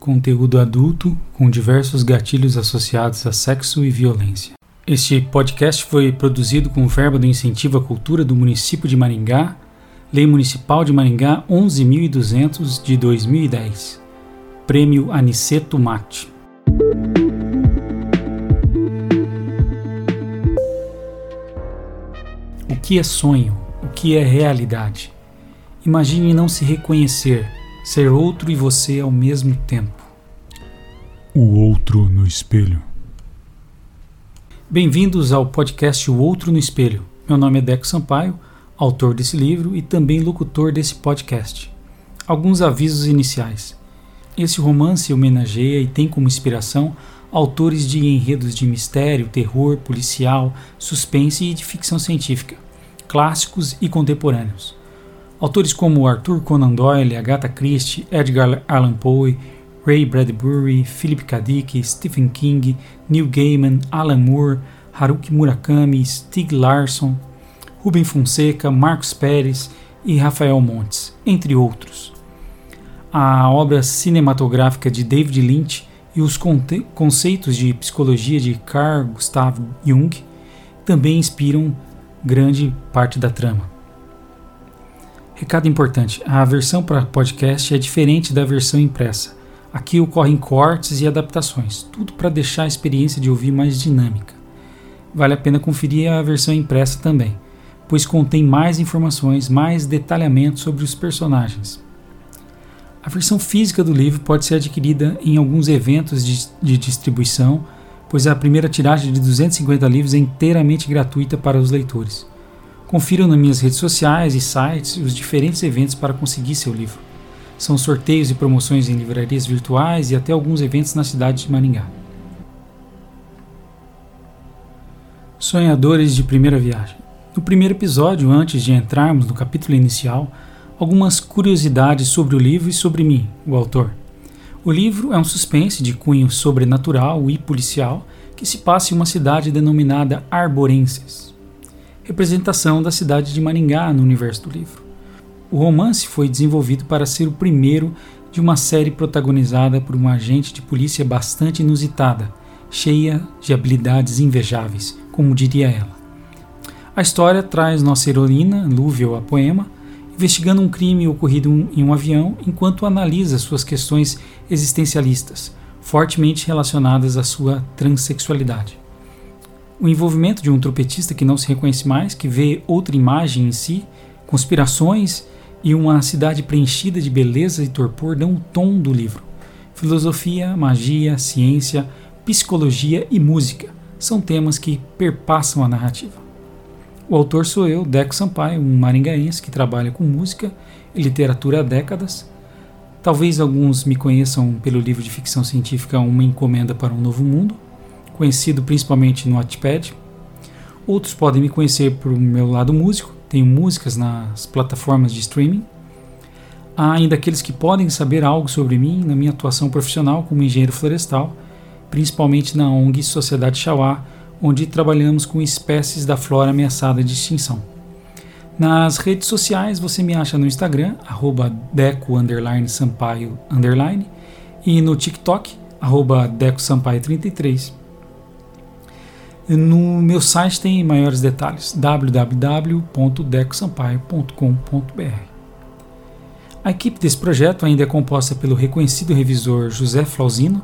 conteúdo adulto com diversos gatilhos associados a sexo e violência. Este podcast foi produzido com verba do Incentivo à Cultura do município de Maringá, Lei Municipal de Maringá 11.200 de 2010. Prêmio Aniceto Mate. O que é sonho? O que é realidade? Imagine não se reconhecer ser outro e você ao mesmo tempo. O outro no espelho. Bem-vindos ao podcast O Outro no Espelho. Meu nome é Deco Sampaio, autor desse livro e também locutor desse podcast. Alguns avisos iniciais. Esse romance homenageia e tem como inspiração autores de enredos de mistério, terror, policial, suspense e de ficção científica, clássicos e contemporâneos. Autores como Arthur Conan Doyle, Agatha Christie, Edgar Allan Poe, Ray Bradbury, Philip K. Dick, Stephen King, Neil Gaiman, Alan Moore, Haruki Murakami, Stig Larsson, Rubem Fonseca, Marcos Pérez e Rafael Montes, entre outros. A obra cinematográfica de David Lynch e os conceitos de psicologia de Carl Gustav Jung também inspiram grande parte da trama. Recado importante: a versão para podcast é diferente da versão impressa. Aqui ocorrem cortes e adaptações, tudo para deixar a experiência de ouvir mais dinâmica. Vale a pena conferir a versão impressa também, pois contém mais informações, mais detalhamento sobre os personagens. A versão física do livro pode ser adquirida em alguns eventos de, de distribuição, pois a primeira tiragem de 250 livros é inteiramente gratuita para os leitores. Confiram nas minhas redes sociais e sites os diferentes eventos para conseguir seu livro. São sorteios e promoções em livrarias virtuais e até alguns eventos na cidade de Maringá. Sonhadores de primeira viagem. No primeiro episódio, antes de entrarmos no capítulo inicial, algumas curiosidades sobre o livro e sobre mim, o autor. O livro é um suspense de cunho sobrenatural e policial que se passa em uma cidade denominada Arborenses representação da cidade de Maringá no universo do livro. O romance foi desenvolvido para ser o primeiro de uma série protagonizada por uma agente de polícia bastante inusitada, cheia de habilidades invejáveis, como diria ela. A história traz nossa heroína, Lúvel a poema, investigando um crime ocorrido em um avião enquanto analisa suas questões existencialistas, fortemente relacionadas à sua transexualidade o envolvimento de um trompetista que não se reconhece mais, que vê outra imagem em si, conspirações e uma cidade preenchida de beleza e torpor dão o tom do livro. Filosofia, magia, ciência, psicologia e música são temas que perpassam a narrativa. O autor sou eu, Deco Sampaio, um maringaense que trabalha com música e literatura há décadas. Talvez alguns me conheçam pelo livro de ficção científica Uma Encomenda para um Novo Mundo, conhecido principalmente no Wattpad. Outros podem me conhecer por meu lado músico, tenho músicas nas plataformas de streaming. Há ainda aqueles que podem saber algo sobre mim na minha atuação profissional como engenheiro florestal, principalmente na ONG Sociedade Chauá, onde trabalhamos com espécies da flora ameaçada de extinção. Nas redes sociais você me acha no Instagram, arroba deco sampaio e no TikTok, arroba deco sampaio 33. No meu site tem maiores detalhes: www.decosampaio.com.br. A equipe desse projeto ainda é composta pelo reconhecido revisor José Flausino,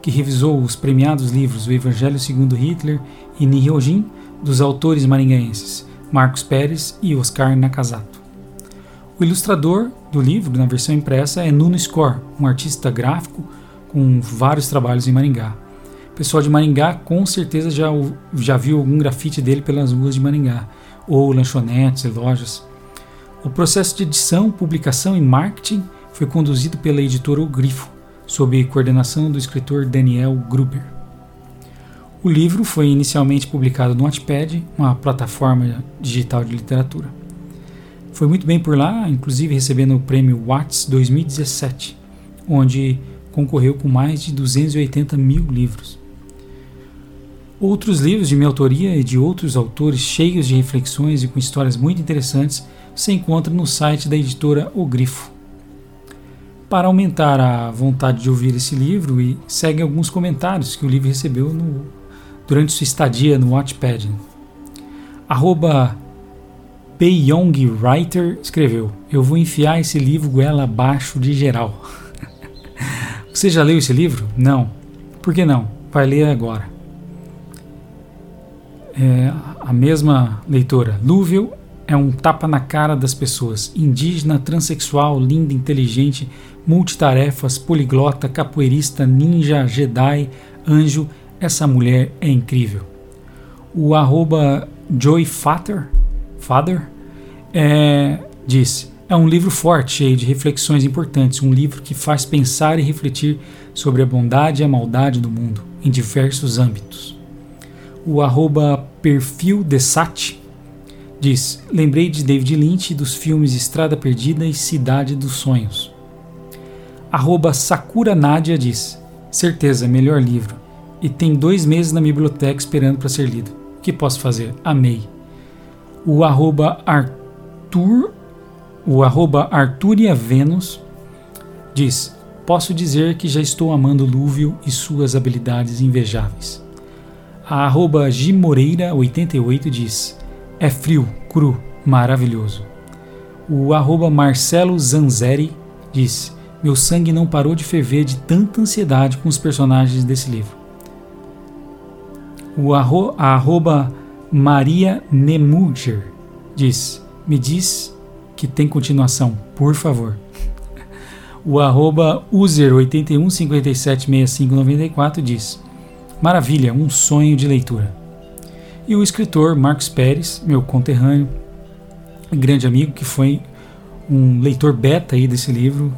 que revisou os premiados livros O Evangelho segundo Hitler e Nihojin, dos autores maringaenses Marcos Pérez e Oscar Nakazato. O ilustrador do livro, na versão impressa, é Nuno Score, um artista gráfico com vários trabalhos em Maringá. O pessoal de Maringá com certeza já, já viu algum grafite dele pelas ruas de Maringá, ou lanchonetes e lojas. O processo de edição, publicação e marketing foi conduzido pela editora O Grifo, sob coordenação do escritor Daniel Gruber. O livro foi inicialmente publicado no Wattpad, uma plataforma digital de literatura. Foi muito bem por lá, inclusive recebendo o prêmio Watts 2017, onde concorreu com mais de 280 mil livros. Outros livros de minha autoria e de outros autores cheios de reflexões e com histórias muito interessantes se encontram no site da editora O Grifo. para aumentar a vontade de ouvir esse livro e segue alguns comentários que o livro recebeu no, durante sua estadia no Watchpad. Arroba Writer escreveu: Eu vou enfiar esse livro goela abaixo de geral. Você já leu esse livro? Não. Por que não? Vai ler agora. É, a mesma leitora. Lúvio é um tapa na cara das pessoas. Indígena, transexual, linda, inteligente, multitarefas, poliglota, capoeirista, ninja, Jedi, anjo. Essa mulher é incrível. O arroba joyfather Father, é, diz: é um livro forte, cheio de reflexões importantes, um livro que faz pensar e refletir sobre a bondade e a maldade do mundo, em diversos âmbitos. O arroba perfil diz: Lembrei de David Lynch dos filmes Estrada Perdida e Cidade dos Sonhos. Arroba Sakura Nadia diz: Certeza, melhor livro. E tem dois meses na biblioteca esperando para ser lido. O que posso fazer? Amei. O arroba Arthur, o arroba diz: Posso dizer que já estou amando Lúvio e suas habilidades invejáveis. A arroba Gimoreira88 diz: É frio, cru, maravilhoso. O arroba Marcelo Zanzeri diz: Meu sangue não parou de ferver de tanta ansiedade com os personagens desse livro. O arro, a arroba Maria Nemuger diz: Me diz que tem continuação, por favor. O arroba user81576594 diz: Maravilha, um sonho de leitura. E o escritor Marcos Pérez, meu conterrâneo, grande amigo, que foi um leitor beta aí desse livro,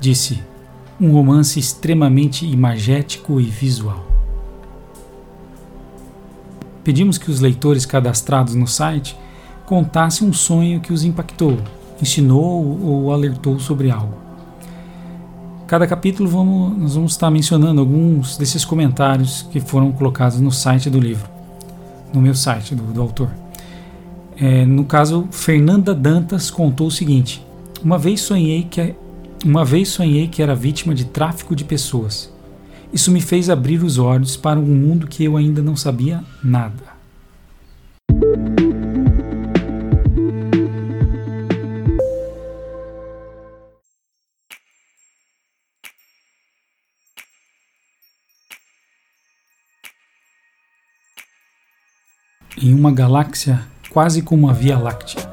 disse: um romance extremamente imagético e visual. Pedimos que os leitores cadastrados no site contassem um sonho que os impactou, ensinou ou alertou sobre algo. Cada capítulo vamos, nós vamos estar mencionando alguns desses comentários que foram colocados no site do livro, no meu site do, do autor. É, no caso, Fernanda Dantas contou o seguinte: uma vez sonhei que uma vez sonhei que era vítima de tráfico de pessoas. Isso me fez abrir os olhos para um mundo que eu ainda não sabia nada. Em uma galáxia quase como a Via Láctea,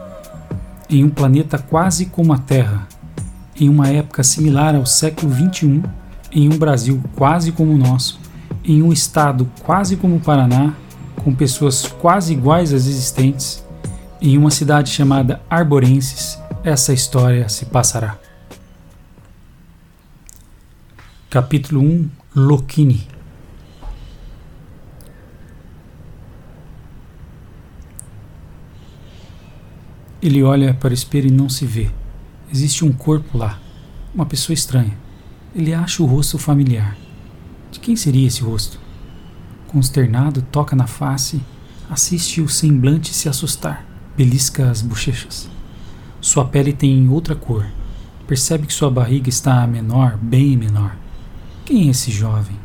em um planeta quase como a Terra, em uma época similar ao século XXI, em um Brasil quase como o nosso, em um estado quase como o Paraná, com pessoas quase iguais às existentes, em uma cidade chamada Arborenses, essa história se passará. Capítulo 1 Lokini Ele olha para o espelho e não se vê. Existe um corpo lá, uma pessoa estranha. Ele acha o rosto familiar. De quem seria esse rosto? Consternado, toca na face, assiste o semblante se assustar, belisca as bochechas. Sua pele tem outra cor. Percebe que sua barriga está menor, bem menor. Quem é esse jovem?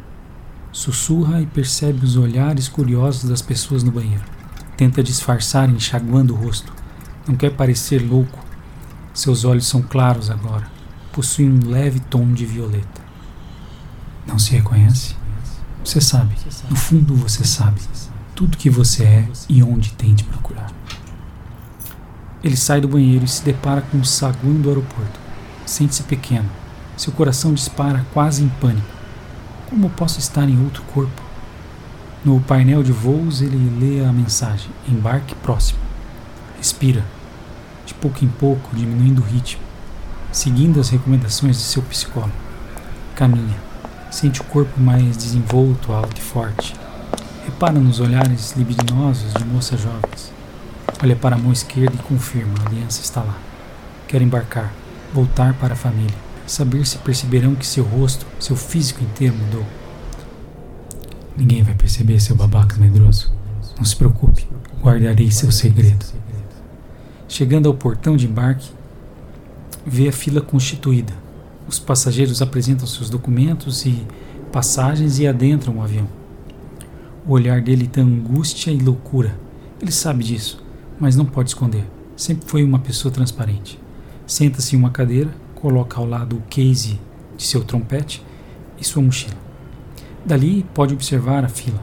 Sussurra e percebe os olhares curiosos das pessoas no banheiro. Tenta disfarçar enxaguando o rosto. Não quer parecer louco. Seus olhos são claros agora. Possuem um leve tom de violeta. Não se reconhece? Você sabe. No fundo você sabe. Tudo que você é e onde tem de procurar. Ele sai do banheiro e se depara com o saguão do aeroporto. Sente-se pequeno. Seu coração dispara quase em pânico. Como posso estar em outro corpo? No painel de voos ele lê a mensagem: embarque próximo. Respira, de pouco em pouco, diminuindo o ritmo, seguindo as recomendações de seu psicólogo. Caminha, sente o corpo mais desenvolto, alto e forte. Repara nos olhares libidinosos de moças jovens. Olha para a mão esquerda e confirma: a aliança está lá. Quer embarcar, voltar para a família, saber se perceberão que seu rosto, seu físico inteiro mudou. Ninguém vai perceber, seu babaca medroso. Não se preocupe, guardarei seu segredo. Chegando ao portão de embarque, vê a fila constituída. Os passageiros apresentam seus documentos e passagens e adentram o avião. O olhar dele tem angústia e loucura. Ele sabe disso, mas não pode esconder. Sempre foi uma pessoa transparente. Senta-se em uma cadeira, coloca ao lado o case de seu trompete e sua mochila. Dali pode observar a fila.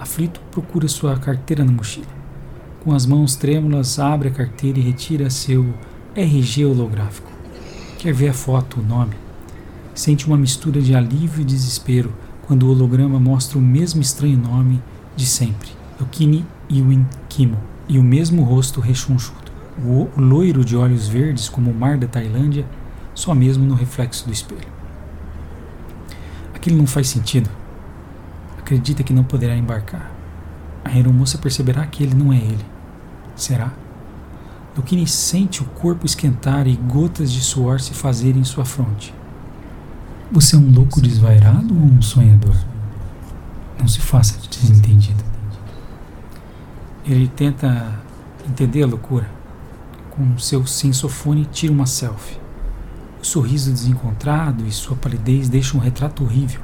Aflito, procura sua carteira na mochila. Com as mãos trêmulas, abre a carteira e retira seu RG holográfico. Quer ver a foto, o nome? Sente uma mistura de alívio e desespero quando o holograma mostra o mesmo estranho nome de sempre, Yokini Iwin Kimo, e o mesmo rosto rechonchudo. O loiro de olhos verdes como o mar da Tailândia, só mesmo no reflexo do espelho. Aquilo não faz sentido. Acredita que não poderá embarcar. A aeromoça perceberá que ele não é ele. Será? Yokini sente o corpo esquentar e gotas de suor se fazerem em sua fronte. Você é um louco desvairado ou um sonhador? Não se faça de desentendido. Ele tenta entender a loucura. Com seu sensofone, tira uma selfie. O sorriso desencontrado e sua palidez deixam um retrato horrível.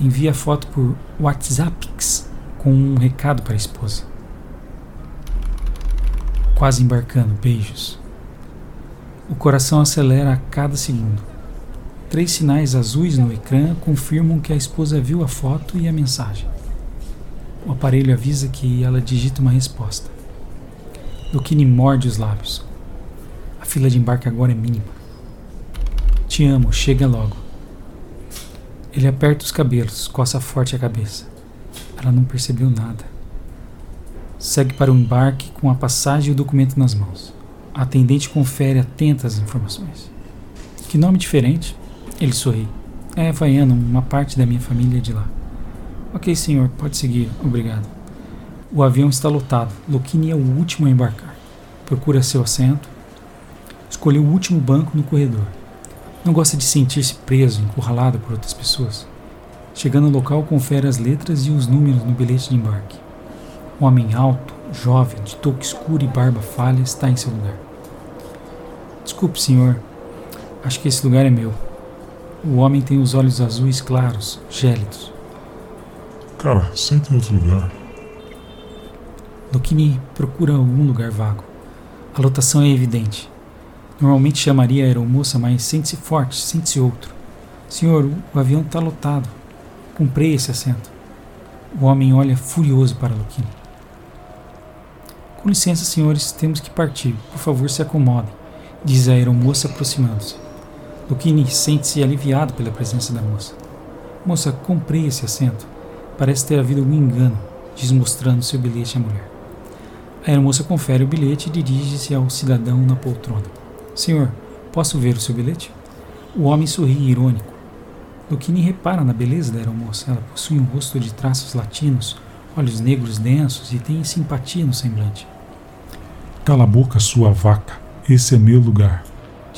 Envia a foto por WhatsApp com um recado para a esposa. Quase embarcando, beijos. O coração acelera a cada segundo. Três sinais azuis no ecrã confirmam que a esposa viu a foto e a mensagem. O aparelho avisa que ela digita uma resposta. Dokini morde os lábios. A fila de embarque agora é mínima. Te amo, chega logo. Ele aperta os cabelos, coça forte a cabeça. Ela não percebeu nada. Segue para o embarque com a passagem e o documento nas mãos. A atendente confere atenta as informações. Que nome diferente. Ele sorri. É havaiano, uma parte da minha família é de lá. Ok, senhor, pode seguir, obrigado. O avião está lotado. Lokini é o último a embarcar. Procura seu assento. Escolheu o último banco no corredor. Não gosta de sentir-se preso, encurralado por outras pessoas. Chegando ao local, confere as letras e os números no bilhete de embarque. Um homem alto, jovem, de touca escura e barba falha está em seu lugar. Desculpe, senhor. Acho que esse lugar é meu. O homem tem os olhos azuis claros, gélidos. Cara, senta em outro lugar. Lokini procura algum lugar vago. A lotação é evidente. Normalmente chamaria a aeromoça, mas sente-se forte, sente-se outro. Senhor, o avião está lotado. Comprei esse assento. O homem olha furioso para Lokini. Com licença, senhores, temos que partir. Por favor, se acomodem, diz a aeromoça aproximando-se. Lucchini sente-se aliviado pela presença da moça. Moça, comprei esse assento. Parece ter havido algum engano, diz mostrando seu bilhete à mulher. A aeromoça confere o bilhete e dirige-se ao cidadão na poltrona. Senhor, posso ver o seu bilhete? O homem sorri irônico. Lucchini repara na beleza da aeromoça. Ela possui um rosto de traços latinos, olhos negros densos e tem simpatia no semblante. Cala a boca, sua vaca. Esse é meu lugar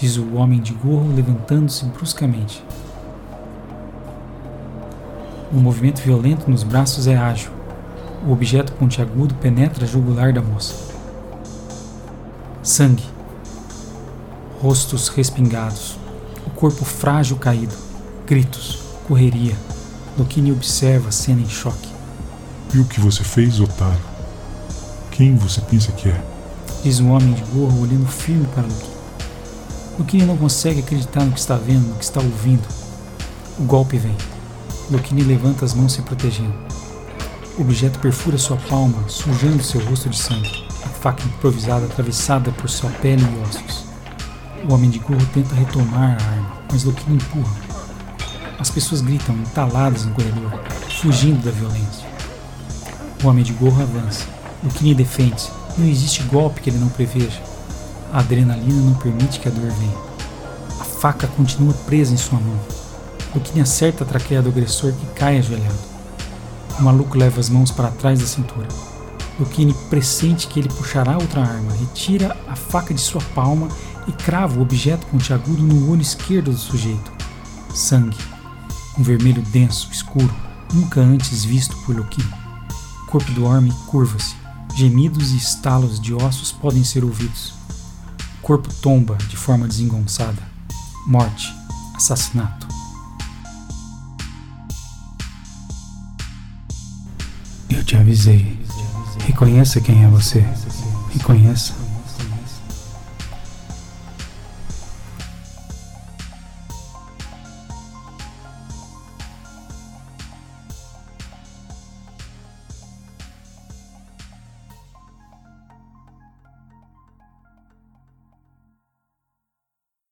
diz o homem de gorro levantando-se bruscamente. O movimento violento nos braços é ágil. O objeto pontiagudo penetra a jugular da moça. Sangue. Rostos respingados. O corpo frágil caído. Gritos. Correria. Lokini observa a cena em choque. E o que você fez, otário? Quem você pensa que é? Diz o homem de gorro olhando firme para Lokini. Lukini não consegue acreditar no que está vendo, no que está ouvindo. O golpe vem. Lukini levanta as mãos se protegendo. O objeto perfura sua palma, sujando seu rosto de sangue. A faca improvisada atravessada por sua pele e ossos. O homem de gorro tenta retomar a arma, mas Lukini empurra. As pessoas gritam, entaladas no corredor, fugindo da violência. O homem de gorro avança. Lukini defende-se. Não existe golpe que ele não preveja. A adrenalina não permite que a dor venha. A faca continua presa em sua mão. Luquinha acerta a traqueia do agressor que cai ajoelhado. O maluco leva as mãos para trás da cintura. Luquini pressente que ele puxará outra arma, retira a faca de sua palma e crava o objeto pontiagudo no olho esquerdo do sujeito. Sangue. Um vermelho denso, escuro, nunca antes visto por Luquini corpo do homem curva-se. Gemidos e estalos de ossos podem ser ouvidos. O corpo tomba de forma desengonçada. Morte, assassinato. Eu te avisei. Reconheça quem é você. Reconheça.